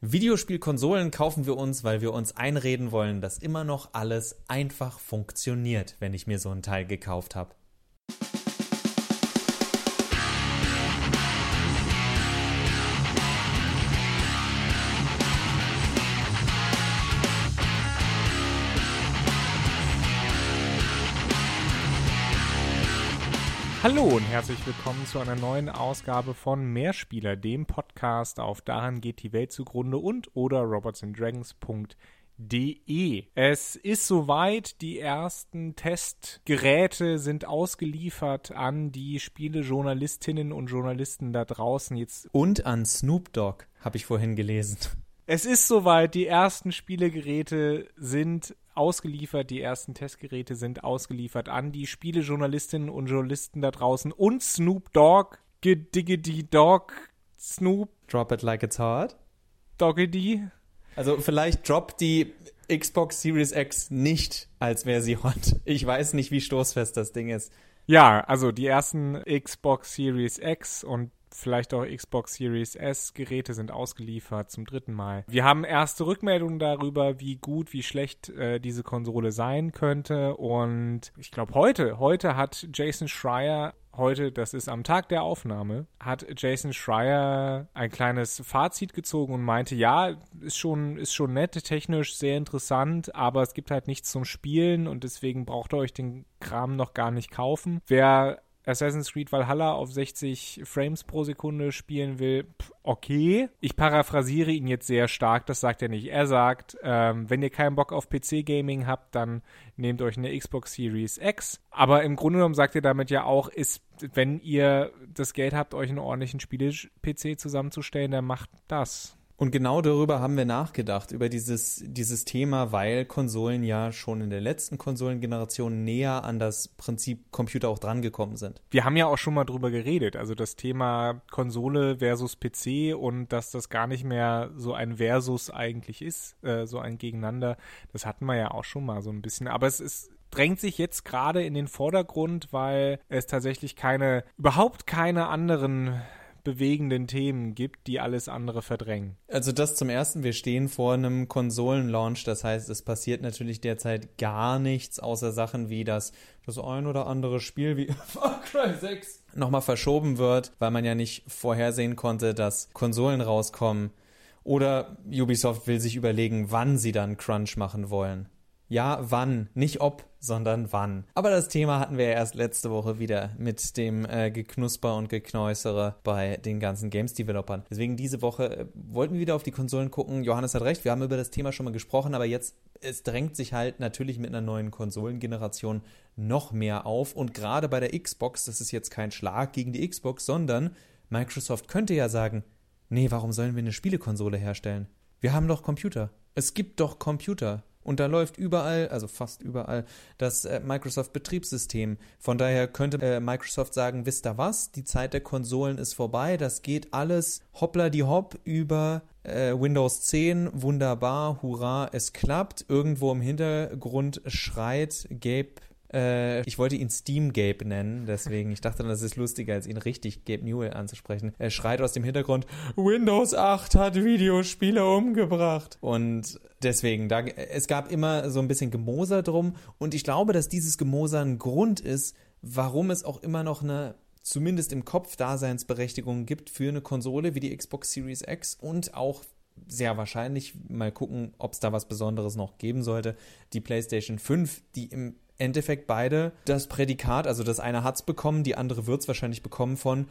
Videospielkonsolen kaufen wir uns, weil wir uns einreden wollen, dass immer noch alles einfach funktioniert, wenn ich mir so ein Teil gekauft habe. Hallo und herzlich willkommen zu einer neuen Ausgabe von Mehrspieler, dem Podcast auf Daran geht die Welt zugrunde und oder robotsanddragons.de. Es ist soweit, die ersten Testgeräte sind ausgeliefert an die Spielejournalistinnen und Journalisten da draußen jetzt. Und an Snoop Dogg, habe ich vorhin gelesen. Es ist soweit, die ersten Spielegeräte sind ausgeliefert, die ersten Testgeräte sind ausgeliefert an die Spielejournalistinnen und Journalisten da draußen und Snoop Dogg, Gediggedy Dog, Snoop. Drop it like it's hard. Doggedy. Also vielleicht droppt die Xbox Series X nicht, als wäre sie hot. Ich weiß nicht, wie stoßfest das Ding ist. Ja, also die ersten Xbox Series X und vielleicht auch Xbox Series S Geräte sind ausgeliefert zum dritten Mal. Wir haben erste Rückmeldungen darüber, wie gut, wie schlecht äh, diese Konsole sein könnte und ich glaube heute, heute hat Jason Schreier heute, das ist am Tag der Aufnahme, hat Jason Schreier ein kleines Fazit gezogen und meinte, ja, ist schon, ist schon nett, technisch sehr interessant, aber es gibt halt nichts zum Spielen und deswegen braucht ihr euch den Kram noch gar nicht kaufen. Wer Assassin's Creed Valhalla auf 60 Frames pro Sekunde spielen will, okay. Ich paraphrasiere ihn jetzt sehr stark, das sagt er nicht. Er sagt, ähm, wenn ihr keinen Bock auf PC-Gaming habt, dann nehmt euch eine Xbox Series X. Aber im Grunde genommen sagt er damit ja auch, ist, wenn ihr das Geld habt, euch einen ordentlichen Spiele-PC zusammenzustellen, dann macht das. Und genau darüber haben wir nachgedacht, über dieses, dieses Thema, weil Konsolen ja schon in der letzten Konsolengeneration näher an das Prinzip Computer auch drangekommen sind. Wir haben ja auch schon mal drüber geredet, also das Thema Konsole versus PC und dass das gar nicht mehr so ein Versus eigentlich ist, äh, so ein Gegeneinander, das hatten wir ja auch schon mal so ein bisschen. Aber es ist drängt sich jetzt gerade in den Vordergrund, weil es tatsächlich keine, überhaupt keine anderen bewegenden Themen gibt, die alles andere verdrängen. Also das zum Ersten, wir stehen vor einem Konsolenlaunch, das heißt, es passiert natürlich derzeit gar nichts, außer Sachen wie das, das ein oder andere Spiel wie Far Cry 6 nochmal verschoben wird, weil man ja nicht vorhersehen konnte, dass Konsolen rauskommen. Oder Ubisoft will sich überlegen, wann sie dann Crunch machen wollen. Ja, wann, nicht ob, sondern wann. Aber das Thema hatten wir ja erst letzte Woche wieder mit dem äh, Geknusper und Geknäusere bei den ganzen Games-Developern. Deswegen diese Woche äh, wollten wir wieder auf die Konsolen gucken. Johannes hat recht, wir haben über das Thema schon mal gesprochen, aber jetzt, es drängt sich halt natürlich mit einer neuen Konsolengeneration noch mehr auf. Und gerade bei der Xbox, das ist jetzt kein Schlag gegen die Xbox, sondern Microsoft könnte ja sagen, nee, warum sollen wir eine Spielekonsole herstellen? Wir haben doch Computer. Es gibt doch Computer. Und da läuft überall, also fast überall, das äh, Microsoft-Betriebssystem. Von daher könnte äh, Microsoft sagen, wisst ihr was, die Zeit der Konsolen ist vorbei, das geht alles hoppla die hopp über äh, Windows 10, wunderbar, hurra, es klappt. Irgendwo im Hintergrund schreit Gabe äh, ich wollte ihn Steam Gabe nennen, deswegen, ich dachte, das ist lustiger, als ihn richtig Gabe Newell anzusprechen. Er schreit aus dem Hintergrund, Windows 8 hat Videospiele umgebracht. Und deswegen, da, es gab immer so ein bisschen Gemoser drum und ich glaube, dass dieses Gemoser ein Grund ist, warum es auch immer noch eine zumindest im Kopf Daseinsberechtigung gibt für eine Konsole wie die Xbox Series X und auch sehr wahrscheinlich, mal gucken, ob es da was Besonderes noch geben sollte, die PlayStation 5, die im Endeffekt beide das Prädikat, also das eine hat es bekommen, die andere wird es wahrscheinlich bekommen von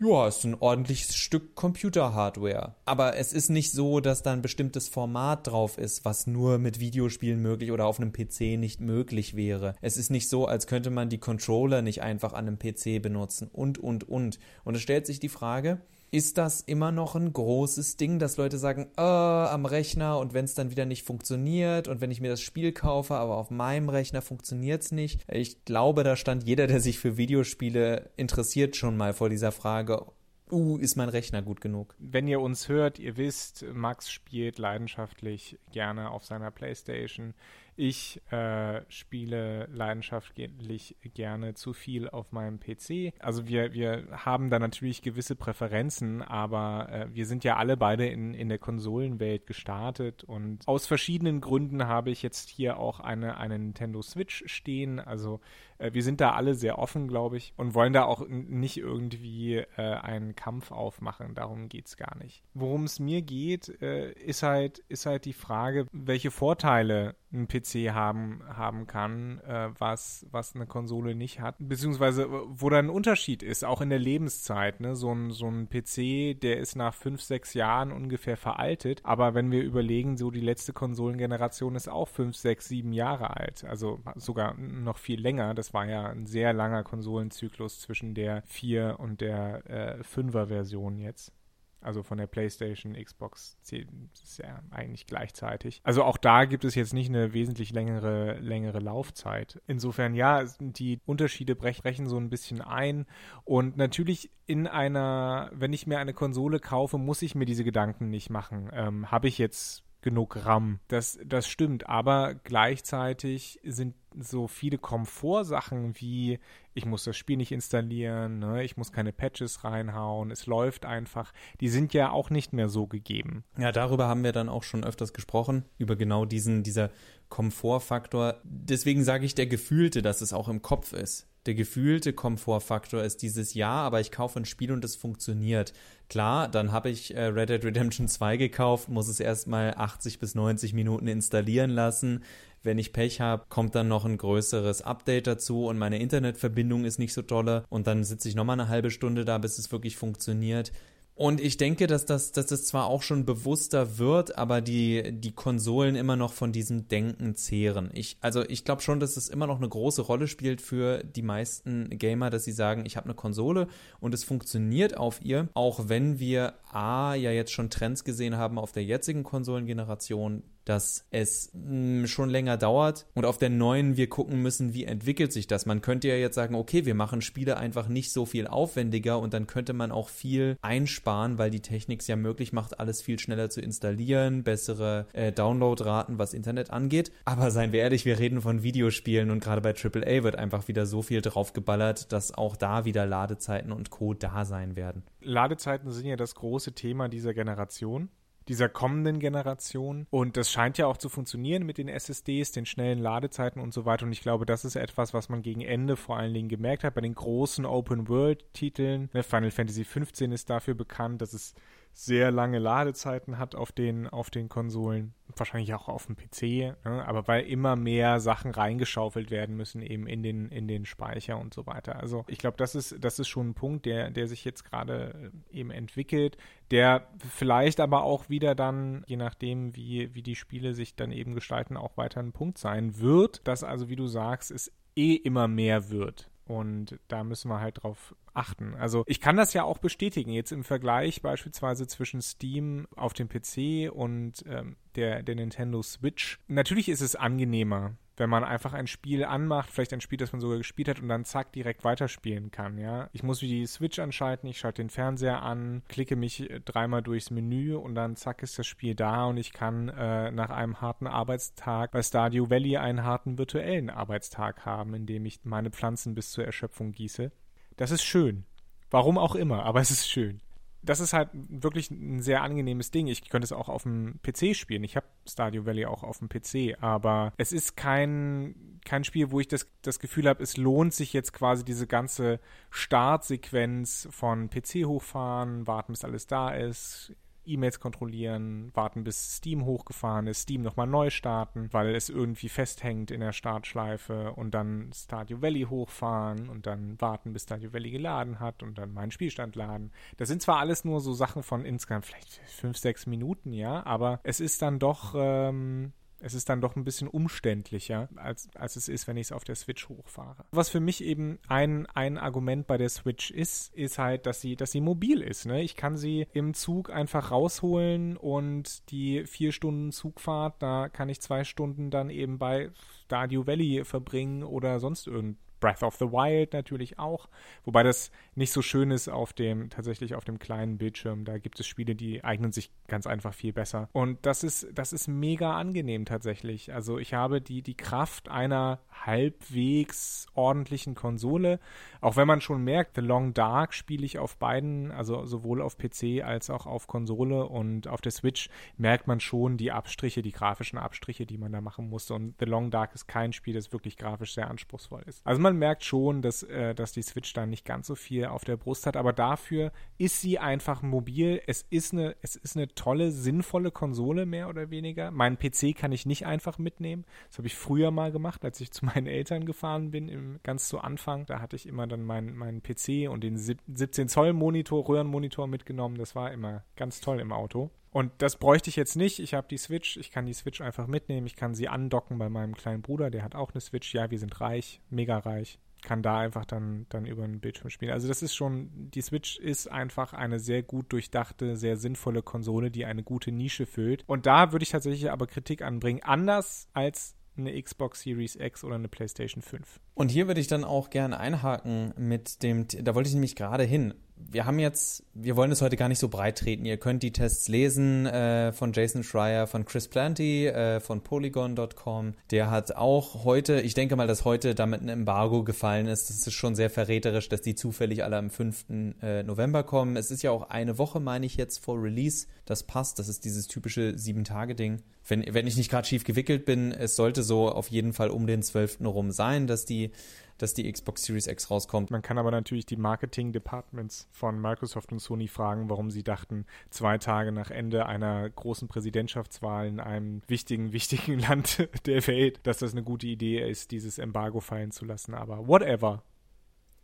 ja, ist ein ordentliches Stück Computer-Hardware. Aber es ist nicht so, dass da ein bestimmtes Format drauf ist, was nur mit Videospielen möglich oder auf einem PC nicht möglich wäre. Es ist nicht so, als könnte man die Controller nicht einfach an einem PC benutzen und, und, und. Und es stellt sich die Frage, ist das immer noch ein großes Ding, dass Leute sagen, äh, am Rechner und wenn es dann wieder nicht funktioniert und wenn ich mir das Spiel kaufe, aber auf meinem Rechner funktioniert es nicht. Ich glaube, da stand jeder, der sich für Videospiele interessiert, schon mal vor dieser Frage, uh, ist mein Rechner gut genug? Wenn ihr uns hört, ihr wisst, Max spielt leidenschaftlich gerne auf seiner Playstation. Ich äh, spiele leidenschaftlich gerne zu viel auf meinem PC. Also wir, wir haben da natürlich gewisse Präferenzen, aber äh, wir sind ja alle beide in, in der Konsolenwelt gestartet und aus verschiedenen Gründen habe ich jetzt hier auch eine, eine Nintendo Switch stehen. Also wir sind da alle sehr offen, glaube ich, und wollen da auch nicht irgendwie äh, einen Kampf aufmachen. Darum geht es gar nicht. Worum es mir geht, äh, ist halt, ist halt die Frage, welche Vorteile ein PC haben, haben kann, äh, was, was eine Konsole nicht hat, beziehungsweise äh, wo da ein Unterschied ist, auch in der Lebenszeit. Ne? So, ein, so ein PC, der ist nach fünf, sechs Jahren ungefähr veraltet, aber wenn wir überlegen, so die letzte Konsolengeneration ist auch fünf, sechs, sieben Jahre alt, also sogar noch viel länger. Das war ja ein sehr langer Konsolenzyklus zwischen der 4 und der äh, 5er Version jetzt. Also von der PlayStation, Xbox, das ist ja eigentlich gleichzeitig. Also auch da gibt es jetzt nicht eine wesentlich längere, längere Laufzeit. Insofern, ja, die Unterschiede brechen so ein bisschen ein. Und natürlich in einer, wenn ich mir eine Konsole kaufe, muss ich mir diese Gedanken nicht machen. Ähm, Habe ich jetzt genug RAM. Das, das stimmt, aber gleichzeitig sind so viele Komfortsachen wie ich muss das Spiel nicht installieren, ne, ich muss keine Patches reinhauen, es läuft einfach, die sind ja auch nicht mehr so gegeben. Ja, darüber haben wir dann auch schon öfters gesprochen, über genau diesen, dieser Komfortfaktor. Deswegen sage ich der Gefühlte, dass es auch im Kopf ist. Der gefühlte Komfortfaktor ist dieses Jahr, aber ich kaufe ein Spiel und es funktioniert. Klar, dann habe ich äh, Red Dead Redemption 2 gekauft, muss es erstmal 80 bis 90 Minuten installieren lassen. Wenn ich Pech habe, kommt dann noch ein größeres Update dazu und meine Internetverbindung ist nicht so tolle und dann sitze ich nochmal eine halbe Stunde da, bis es wirklich funktioniert. Und ich denke, dass das, dass das zwar auch schon bewusster wird, aber die, die Konsolen immer noch von diesem Denken zehren. Ich, also ich glaube schon, dass es immer noch eine große Rolle spielt für die meisten Gamer, dass sie sagen, ich habe eine Konsole und es funktioniert auf ihr, auch wenn wir A ja jetzt schon Trends gesehen haben auf der jetzigen Konsolengeneration, dass es hm, schon länger dauert und auf der neuen wir gucken müssen, wie entwickelt sich das. Man könnte ja jetzt sagen, okay, wir machen Spiele einfach nicht so viel aufwendiger und dann könnte man auch viel einsparen, weil die Technik es ja möglich macht, alles viel schneller zu installieren, bessere äh, Downloadraten, was Internet angeht. Aber seien wir ehrlich, wir reden von Videospielen und gerade bei AAA wird einfach wieder so viel draufgeballert, dass auch da wieder Ladezeiten und Co. da sein werden. Ladezeiten sind ja das große Thema dieser Generation dieser kommenden Generation. Und das scheint ja auch zu funktionieren mit den SSDs, den schnellen Ladezeiten und so weiter. Und ich glaube, das ist etwas, was man gegen Ende vor allen Dingen gemerkt hat bei den großen Open-World-Titeln. Ne, Final Fantasy XV ist dafür bekannt, dass es sehr lange Ladezeiten hat auf den, auf den Konsolen, wahrscheinlich auch auf dem PC, ne? aber weil immer mehr Sachen reingeschaufelt werden müssen eben in den, in den Speicher und so weiter. Also ich glaube, das ist, das ist schon ein Punkt, der, der sich jetzt gerade äh, eben entwickelt, der vielleicht aber auch wieder dann, je nachdem, wie, wie die Spiele sich dann eben gestalten, auch weiter ein Punkt sein wird, dass also, wie du sagst, es eh immer mehr wird. Und da müssen wir halt drauf achten. Also ich kann das ja auch bestätigen, jetzt im Vergleich beispielsweise zwischen Steam auf dem PC und ähm, der, der Nintendo Switch. Natürlich ist es angenehmer, wenn man einfach ein Spiel anmacht, vielleicht ein Spiel, das man sogar gespielt hat und dann zack direkt weiterspielen kann, ja. Ich muss die Switch anschalten, ich schalte den Fernseher an, klicke mich äh, dreimal durchs Menü und dann zack ist das Spiel da und ich kann äh, nach einem harten Arbeitstag bei Stardew Valley einen harten virtuellen Arbeitstag haben, in dem ich meine Pflanzen bis zur Erschöpfung gieße. Das ist schön. Warum auch immer, aber es ist schön das ist halt wirklich ein sehr angenehmes Ding. Ich könnte es auch auf dem PC spielen. Ich habe Stardew Valley auch auf dem PC, aber es ist kein, kein Spiel, wo ich das, das Gefühl habe, es lohnt sich jetzt quasi diese ganze Startsequenz von PC hochfahren, warten, bis alles da ist, E-Mails kontrollieren, warten, bis Steam hochgefahren ist, Steam nochmal neu starten, weil es irgendwie festhängt in der Startschleife und dann Stardew Valley hochfahren und dann warten, bis Stardew Valley geladen hat und dann meinen Spielstand laden. Das sind zwar alles nur so Sachen von insgesamt vielleicht fünf, sechs Minuten, ja, aber es ist dann doch ähm, es ist dann doch ein bisschen umständlicher, als, als es ist, wenn ich es auf der Switch hochfahre. Was für mich eben ein, ein Argument bei der Switch ist, ist halt, dass sie, dass sie mobil ist. Ne? Ich kann sie im Zug einfach rausholen und die vier Stunden Zugfahrt, da kann ich zwei Stunden dann eben bei Stardew Valley verbringen oder sonst irgend, Breath of the Wild natürlich auch, wobei das nicht so schön ist auf dem, tatsächlich auf dem kleinen Bildschirm. Da gibt es Spiele, die eignen sich ganz einfach viel besser. Und das ist, das ist mega angenehm tatsächlich. Also ich habe die, die Kraft einer halbwegs ordentlichen Konsole, auch wenn man schon merkt, The Long Dark spiele ich auf beiden, also sowohl auf PC als auch auf Konsole und auf der Switch merkt man schon die Abstriche, die grafischen Abstriche, die man da machen musste. Und The Long Dark ist kein Spiel, das wirklich grafisch sehr anspruchsvoll ist. Also man merkt schon, dass, äh, dass die Switch da nicht ganz so viel auf der Brust hat, aber dafür ist sie einfach mobil. Es ist eine, es ist eine tolle, sinnvolle Konsole, mehr oder weniger. Meinen PC kann ich nicht einfach mitnehmen. Das habe ich früher mal gemacht, als ich zu meinen Eltern gefahren bin, im, ganz zu Anfang. Da hatte ich immer dann meinen mein PC und den 17 Zoll Monitor, Röhrenmonitor mitgenommen. Das war immer ganz toll im Auto. Und das bräuchte ich jetzt nicht. Ich habe die Switch, ich kann die Switch einfach mitnehmen, ich kann sie andocken bei meinem kleinen Bruder, der hat auch eine Switch. Ja, wir sind reich, mega reich. Kann da einfach dann, dann über den Bildschirm spielen. Also das ist schon, die Switch ist einfach eine sehr gut durchdachte, sehr sinnvolle Konsole, die eine gute Nische füllt. Und da würde ich tatsächlich aber Kritik anbringen. Anders als eine Xbox Series X oder eine PlayStation 5. Und hier würde ich dann auch gerne einhaken mit dem, da wollte ich nämlich gerade hin wir haben jetzt, wir wollen es heute gar nicht so breit treten. Ihr könnt die Tests lesen äh, von Jason Schreier, von Chris Planty, äh, von Polygon.com. Der hat auch heute, ich denke mal, dass heute damit ein Embargo gefallen ist. Das ist schon sehr verräterisch, dass die zufällig alle am 5. Äh, November kommen. Es ist ja auch eine Woche, meine ich jetzt, vor Release. Das passt. Das ist dieses typische Sieben-Tage-Ding. Wenn, wenn ich nicht gerade schief gewickelt bin, es sollte so auf jeden Fall um den 12. rum sein, dass die dass die Xbox Series X rauskommt. Man kann aber natürlich die Marketing-Departments von Microsoft und Sony fragen, warum sie dachten, zwei Tage nach Ende einer großen Präsidentschaftswahl in einem wichtigen, wichtigen Land der Welt, dass das eine gute Idee ist, dieses Embargo fallen zu lassen. Aber whatever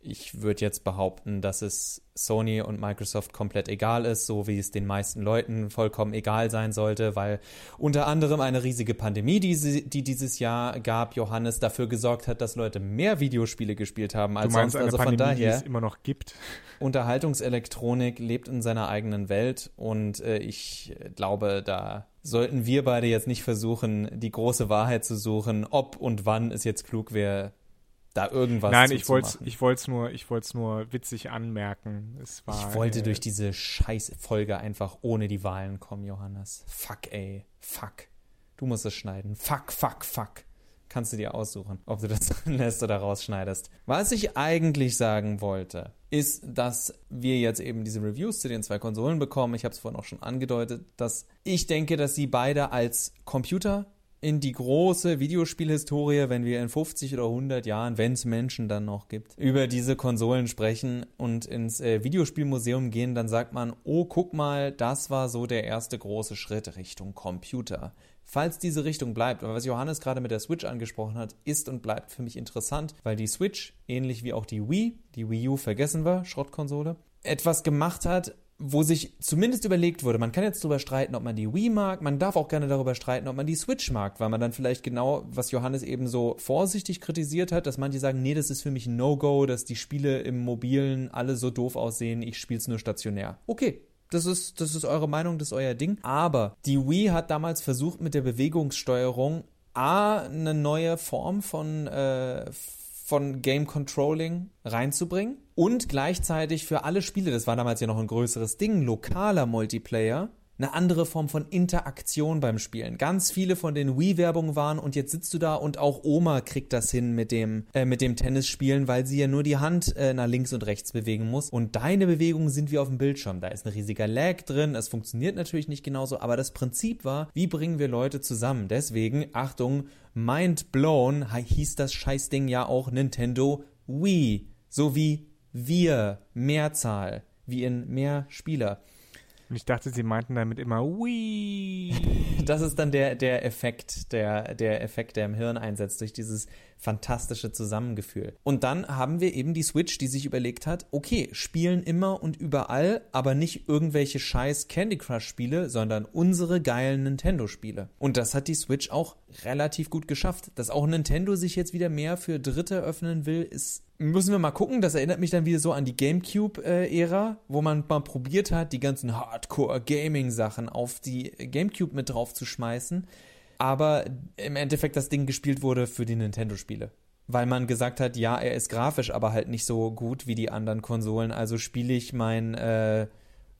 ich würde jetzt behaupten, dass es Sony und Microsoft komplett egal ist, so wie es den meisten Leuten vollkommen egal sein sollte, weil unter anderem eine riesige Pandemie, die, die dieses Jahr gab, Johannes dafür gesorgt hat, dass Leute mehr Videospiele gespielt haben als du meinst sonst. Eine also Pandemie, von daher, die es immer noch gibt. Unterhaltungselektronik lebt in seiner eigenen Welt und äh, ich glaube, da sollten wir beide jetzt nicht versuchen, die große Wahrheit zu suchen, ob und wann es jetzt klug wäre, da irgendwas Nein, ich wollte ich wollte nur ich wollte nur witzig anmerken. Es war, ich wollte äh, durch diese scheiß Folge einfach ohne die Wahlen kommen, Johannes. Fuck, ey. Fuck. Du musst es schneiden. Fuck, fuck, fuck. Kannst du dir aussuchen, ob du das drin lässt oder rausschneidest. Was ich eigentlich sagen wollte, ist, dass wir jetzt eben diese Reviews zu den zwei Konsolen bekommen. Ich habe es vorhin auch schon angedeutet, dass ich denke, dass sie beide als Computer in die große Videospielhistorie, wenn wir in 50 oder 100 Jahren, wenn es Menschen dann noch gibt, über diese Konsolen sprechen und ins äh, Videospielmuseum gehen, dann sagt man, oh, guck mal, das war so der erste große Schritt Richtung Computer. Falls diese Richtung bleibt, aber was Johannes gerade mit der Switch angesprochen hat, ist und bleibt für mich interessant, weil die Switch, ähnlich wie auch die Wii, die Wii U vergessen wir, Schrottkonsole, etwas gemacht hat, wo sich zumindest überlegt wurde, man kann jetzt darüber streiten, ob man die Wii mag, man darf auch gerne darüber streiten, ob man die Switch mag, weil man dann vielleicht genau, was Johannes eben so vorsichtig kritisiert hat, dass manche sagen, nee, das ist für mich ein No-Go, dass die Spiele im Mobilen alle so doof aussehen, ich spiele es nur stationär. Okay, das ist, das ist eure Meinung, das ist euer Ding. Aber die Wii hat damals versucht, mit der Bewegungssteuerung A, eine neue Form von, äh, von Game Controlling reinzubringen und gleichzeitig für alle Spiele, das war damals ja noch ein größeres Ding, lokaler Multiplayer, eine andere Form von Interaktion beim Spielen. Ganz viele von den Wii-Werbungen waren und jetzt sitzt du da und auch Oma kriegt das hin mit dem, äh, mit dem Tennisspielen, weil sie ja nur die Hand äh, nach links und rechts bewegen muss. Und deine Bewegungen sind wie auf dem Bildschirm. Da ist ein riesiger Lag drin. Es funktioniert natürlich nicht genauso, aber das Prinzip war, wie bringen wir Leute zusammen? Deswegen, Achtung, Mind Blown hieß das Scheißding ja auch Nintendo Wii. So wie wir, Mehrzahl, wie in mehr Spieler. Und ich dachte, sie meinten damit immer Wii. Das ist dann der, der Effekt, der, der Effekt, der im Hirn einsetzt durch dieses fantastische Zusammengefühl. Und dann haben wir eben die Switch, die sich überlegt hat, okay, spielen immer und überall, aber nicht irgendwelche scheiß Candy Crush Spiele, sondern unsere geilen Nintendo Spiele. Und das hat die Switch auch relativ gut geschafft. Dass auch Nintendo sich jetzt wieder mehr für Dritte öffnen will, ist müssen wir mal gucken. Das erinnert mich dann wieder so an die GameCube-Ära, wo man mal probiert hat, die ganzen Hardcore-Gaming-Sachen auf die GameCube mit drauf zu schmeißen aber im Endeffekt das Ding gespielt wurde für die Nintendo-Spiele. weil man gesagt hat, ja, er ist grafisch aber halt nicht so gut wie die anderen Konsolen, also spiele ich mein äh,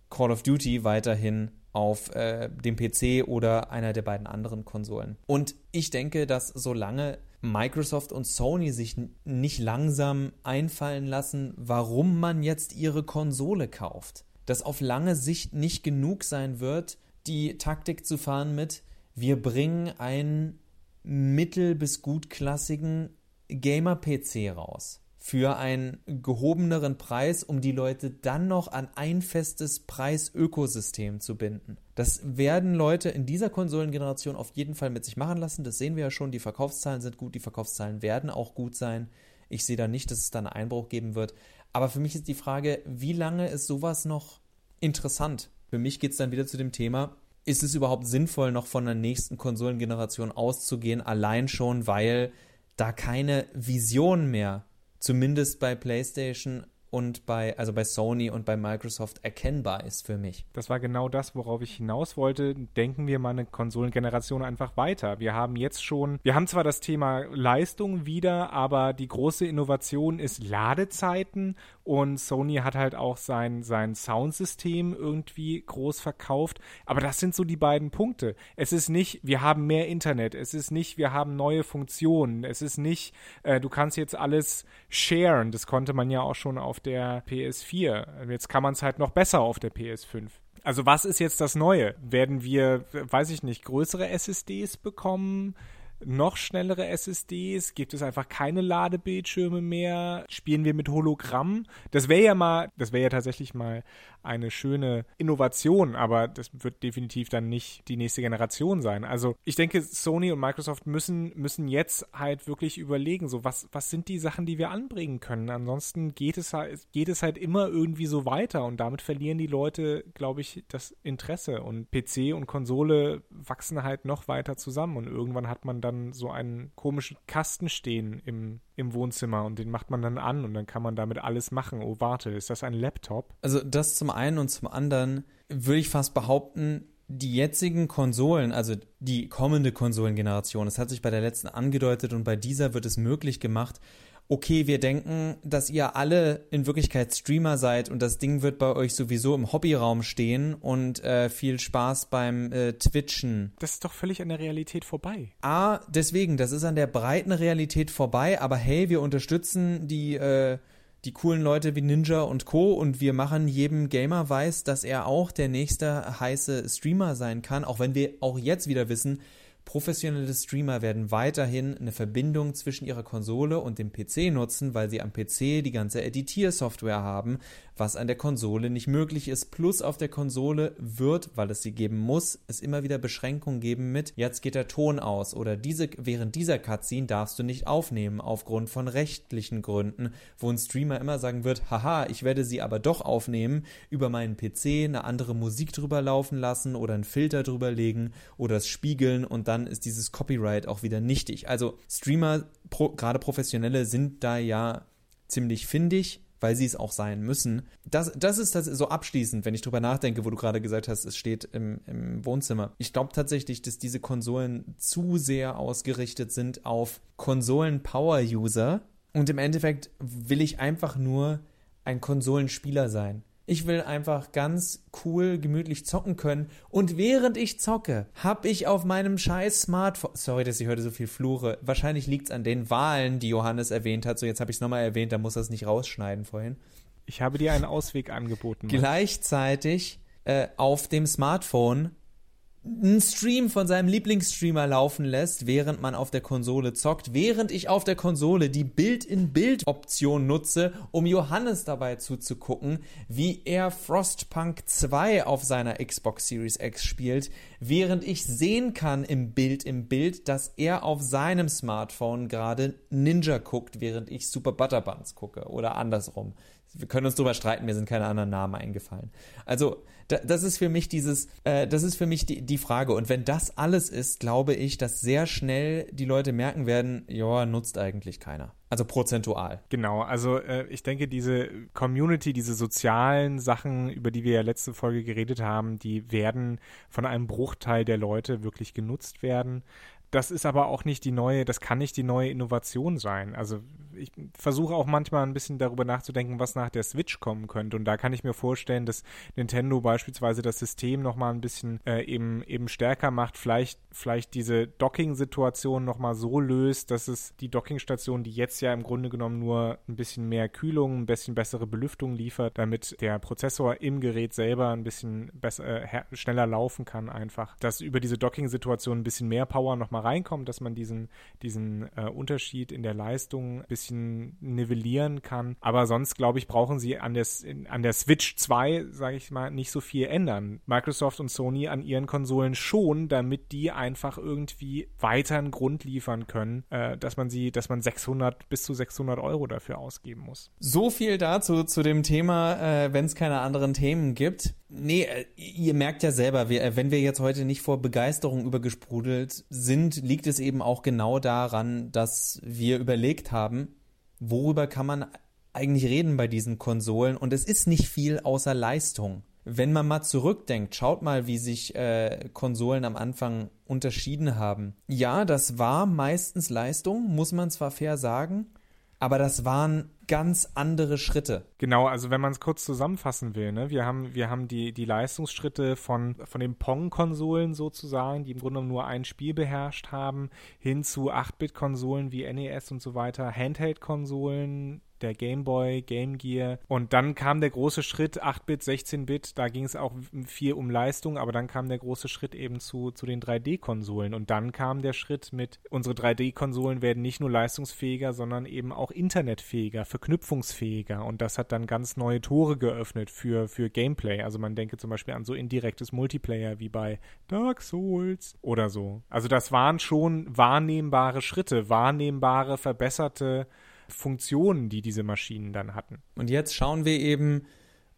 Call of Duty weiterhin auf äh, dem PC oder einer der beiden anderen Konsolen. Und ich denke, dass solange Microsoft und Sony sich nicht langsam einfallen lassen, warum man jetzt ihre Konsole kauft, dass auf lange Sicht nicht genug sein wird, die Taktik zu fahren mit, wir bringen einen mittel- bis gutklassigen Gamer-PC raus für einen gehobeneren Preis, um die Leute dann noch an ein festes Preisökosystem zu binden. Das werden Leute in dieser Konsolengeneration auf jeden Fall mit sich machen lassen. Das sehen wir ja schon. Die Verkaufszahlen sind gut, die Verkaufszahlen werden auch gut sein. Ich sehe da nicht, dass es da einen Einbruch geben wird. Aber für mich ist die Frage, wie lange ist sowas noch interessant? Für mich geht es dann wieder zu dem Thema, ist es überhaupt sinnvoll, noch von der nächsten Konsolengeneration auszugehen, allein schon, weil da keine Vision mehr zumindest bei PlayStation und bei, also bei Sony und bei Microsoft erkennbar ist für mich. Das war genau das, worauf ich hinaus wollte. Denken wir mal eine Konsolengeneration einfach weiter. Wir haben jetzt schon, wir haben zwar das Thema Leistung wieder, aber die große Innovation ist Ladezeiten und Sony hat halt auch sein, sein Soundsystem irgendwie groß verkauft. Aber das sind so die beiden Punkte. Es ist nicht, wir haben mehr Internet. Es ist nicht, wir haben neue Funktionen. Es ist nicht, äh, du kannst jetzt alles sharen. Das konnte man ja auch schon auf der PS4. Jetzt kann man es halt noch besser auf der PS5. Also was ist jetzt das Neue? Werden wir, weiß ich nicht, größere SSDs bekommen? noch schnellere SSDs? Gibt es einfach keine Ladebildschirme mehr? Spielen wir mit Hologramm? Das wäre ja mal, das wäre ja tatsächlich mal eine schöne Innovation, aber das wird definitiv dann nicht die nächste Generation sein. Also ich denke, Sony und Microsoft müssen, müssen jetzt halt wirklich überlegen, so was, was sind die Sachen, die wir anbringen können. Ansonsten geht es halt, geht es halt immer irgendwie so weiter und damit verlieren die Leute, glaube ich, das Interesse und PC und Konsole wachsen halt noch weiter zusammen und irgendwann hat man dann so einen komischen Kasten stehen im im Wohnzimmer und den macht man dann an und dann kann man damit alles machen. Oh, warte, ist das ein Laptop? Also das zum einen und zum anderen würde ich fast behaupten, die jetzigen Konsolen, also die kommende Konsolengeneration, das hat sich bei der letzten angedeutet und bei dieser wird es möglich gemacht, okay, wir denken, dass ihr alle in Wirklichkeit Streamer seid und das Ding wird bei euch sowieso im Hobbyraum stehen und äh, viel Spaß beim äh, Twitchen. Das ist doch völlig an der Realität vorbei. Ah, deswegen, das ist an der breiten Realität vorbei, aber hey, wir unterstützen die, äh, die coolen Leute wie Ninja und Co. und wir machen jedem Gamer weiß, dass er auch der nächste heiße Streamer sein kann, auch wenn wir auch jetzt wieder wissen, Professionelle Streamer werden weiterhin eine Verbindung zwischen ihrer Konsole und dem PC nutzen, weil sie am PC die ganze Editiersoftware haben, was an der Konsole nicht möglich ist. Plus auf der Konsole wird, weil es sie geben muss, es immer wieder Beschränkungen geben mit, jetzt geht der Ton aus oder diese, während dieser Cutscene darfst du nicht aufnehmen aufgrund von rechtlichen Gründen, wo ein Streamer immer sagen wird, haha, ich werde sie aber doch aufnehmen, über meinen PC eine andere Musik drüber laufen lassen oder einen Filter drüber legen oder es spiegeln und dann ist dieses Copyright auch wieder nichtig. Also Streamer, pro, gerade professionelle, sind da ja ziemlich findig weil sie es auch sein müssen. Das, das ist das so abschließend, wenn ich drüber nachdenke, wo du gerade gesagt hast, es steht im, im Wohnzimmer. Ich glaube tatsächlich, dass diese Konsolen zu sehr ausgerichtet sind auf Konsolen-Power-User und im Endeffekt will ich einfach nur ein Konsolenspieler sein. Ich will einfach ganz cool, gemütlich zocken können. Und während ich zocke, habe ich auf meinem scheiß Smartphone. Sorry, dass ich heute so viel fluche. Wahrscheinlich liegt es an den Wahlen, die Johannes erwähnt hat. So, jetzt habe ich es nochmal erwähnt, da muss er es nicht rausschneiden vorhin. Ich habe dir einen Ausweg angeboten. Gleichzeitig äh, auf dem Smartphone einen Stream von seinem Lieblingsstreamer laufen lässt, während man auf der Konsole zockt, während ich auf der Konsole die Bild-in-Bild-Option nutze, um Johannes dabei zuzugucken, wie er Frostpunk 2 auf seiner Xbox Series X spielt, während ich sehen kann im Bild im Bild, dass er auf seinem Smartphone gerade Ninja guckt, während ich Super Butterbuns gucke oder andersrum. Wir können uns darüber streiten, mir sind keine anderen Namen eingefallen. Also da, das ist für mich dieses, äh, das ist für mich die, die Frage. Und wenn das alles ist, glaube ich, dass sehr schnell die Leute merken werden, ja, nutzt eigentlich keiner. Also prozentual. Genau, also äh, ich denke, diese Community, diese sozialen Sachen, über die wir ja letzte Folge geredet haben, die werden von einem Bruchteil der Leute wirklich genutzt werden das ist aber auch nicht die neue, das kann nicht die neue Innovation sein. Also ich versuche auch manchmal ein bisschen darüber nachzudenken, was nach der Switch kommen könnte. Und da kann ich mir vorstellen, dass Nintendo beispielsweise das System nochmal ein bisschen äh, eben, eben stärker macht, vielleicht, vielleicht diese Docking-Situation nochmal so löst, dass es die Dockingstation, die jetzt ja im Grunde genommen nur ein bisschen mehr Kühlung, ein bisschen bessere Belüftung liefert, damit der Prozessor im Gerät selber ein bisschen besser, äh, schneller laufen kann einfach, dass über diese Docking-Situation ein bisschen mehr Power nochmal reinkommt, dass man diesen, diesen äh, Unterschied in der Leistung ein bisschen nivellieren kann. Aber sonst, glaube ich, brauchen sie an der, an der Switch 2, sage ich mal, nicht so viel ändern. Microsoft und Sony an ihren Konsolen schon, damit die einfach irgendwie weiter einen Grund liefern können, äh, dass man sie, dass man 600 bis zu 600 Euro dafür ausgeben muss. So viel dazu zu dem Thema, äh, wenn es keine anderen Themen gibt. Nee, äh, ihr merkt ja selber, äh, wenn wir jetzt heute nicht vor Begeisterung übergesprudelt sind, liegt es eben auch genau daran, dass wir überlegt haben, worüber kann man eigentlich reden bei diesen Konsolen und es ist nicht viel außer Leistung. Wenn man mal zurückdenkt, schaut mal, wie sich äh, Konsolen am Anfang unterschieden haben. Ja, das war meistens Leistung, muss man zwar fair sagen, aber das waren ganz andere Schritte. Genau, also wenn man es kurz zusammenfassen will, ne, wir haben, wir haben die, die Leistungsschritte von, von den Pong-Konsolen sozusagen, die im Grunde nur ein Spiel beherrscht haben, hin zu 8-Bit-Konsolen wie NES und so weiter, Handheld-Konsolen, der Game Boy, Game Gear. Und dann kam der große Schritt, 8-Bit, 16-Bit, da ging es auch viel um Leistung, aber dann kam der große Schritt eben zu, zu den 3D-Konsolen. Und dann kam der Schritt mit, unsere 3D-Konsolen werden nicht nur leistungsfähiger, sondern eben auch internetfähiger, verknüpfungsfähiger. Und das hat dann ganz neue Tore geöffnet für, für Gameplay. Also man denke zum Beispiel an so indirektes Multiplayer wie bei Dark Souls oder so. Also das waren schon wahrnehmbare Schritte, wahrnehmbare, verbesserte Funktionen, die diese Maschinen dann hatten. Und jetzt schauen wir eben,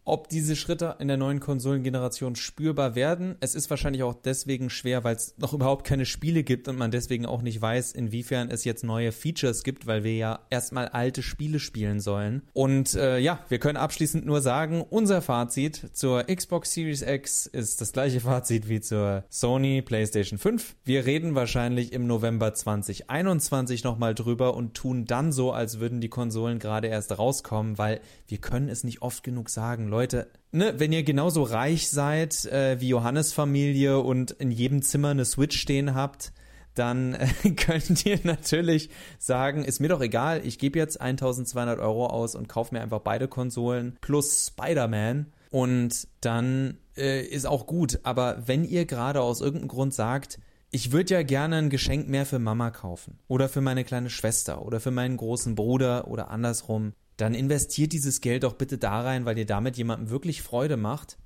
ob diese Schritte in der neuen Konsolengeneration spürbar werden. Es ist wahrscheinlich auch deswegen schwer, weil es noch überhaupt keine Spiele gibt und man deswegen auch nicht weiß, inwiefern es jetzt neue Features gibt, weil wir ja erstmal alte Spiele spielen sollen. Und äh, ja, wir können abschließend nur sagen, unser Fazit zur Xbox Series X ist das gleiche Fazit wie zur Sony PlayStation 5. Wir reden wahrscheinlich im November 2021 nochmal drüber und tun dann so, als würden die Konsolen gerade erst rauskommen, weil wir können es nicht oft genug sagen, Leute Leute, ne, wenn ihr genauso reich seid äh, wie Johannes Familie und in jedem Zimmer eine Switch stehen habt, dann äh, könnt ihr natürlich sagen, ist mir doch egal, ich gebe jetzt 1200 Euro aus und kaufe mir einfach beide Konsolen plus Spider-Man und dann äh, ist auch gut. Aber wenn ihr gerade aus irgendeinem Grund sagt, ich würde ja gerne ein Geschenk mehr für Mama kaufen oder für meine kleine Schwester oder für meinen großen Bruder oder andersrum, dann investiert dieses Geld doch bitte da rein, weil ihr damit jemandem wirklich Freude macht,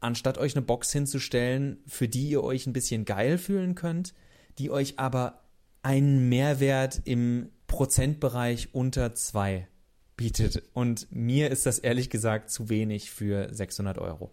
anstatt euch eine Box hinzustellen, für die ihr euch ein bisschen geil fühlen könnt, die euch aber einen Mehrwert im Prozentbereich unter zwei bietet. Und mir ist das ehrlich gesagt zu wenig für 600 Euro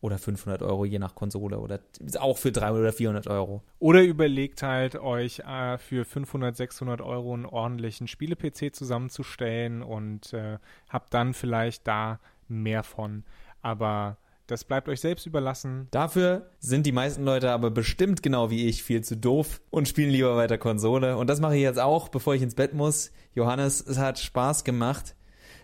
oder 500 Euro, je nach Konsole oder auch für 300 oder 400 Euro. Oder überlegt halt euch äh, für 500, 600 Euro einen ordentlichen Spiele-PC zusammenzustellen und äh, habt dann vielleicht da mehr von. Aber das bleibt euch selbst überlassen. Dafür sind die meisten Leute aber bestimmt genau wie ich viel zu doof und spielen lieber weiter Konsole. Und das mache ich jetzt auch, bevor ich ins Bett muss. Johannes, es hat Spaß gemacht.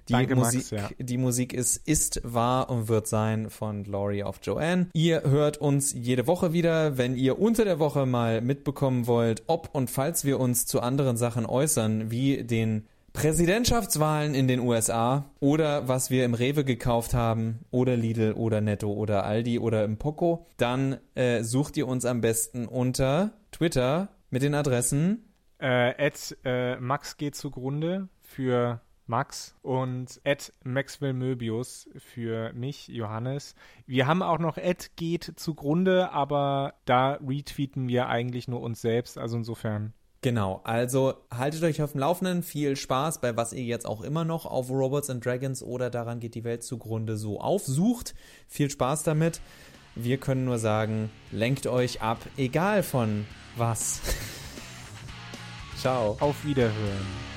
Die, Danke, Musik, Max, ja. die Musik ist Ist, War und Wird Sein von Glory of Joanne. Ihr hört uns jede Woche wieder. Wenn ihr unter der Woche mal mitbekommen wollt, ob und falls wir uns zu anderen Sachen äußern, wie den Präsidentschaftswahlen in den USA oder was wir im Rewe gekauft haben oder Lidl oder Netto oder Aldi oder im Poco, dann äh, sucht ihr uns am besten unter Twitter mit den Adressen äh, äh, Max geht zugrunde für Max und Ed Maxwell Möbius für mich, Johannes. Wir haben auch noch Ed geht zugrunde, aber da retweeten wir eigentlich nur uns selbst, also insofern. Genau, also haltet euch auf dem Laufenden, viel Spaß bei was ihr jetzt auch immer noch auf Robots and Dragons oder daran geht die Welt zugrunde so aufsucht. Viel Spaß damit. Wir können nur sagen, lenkt euch ab, egal von was. Ciao. Auf Wiederhören.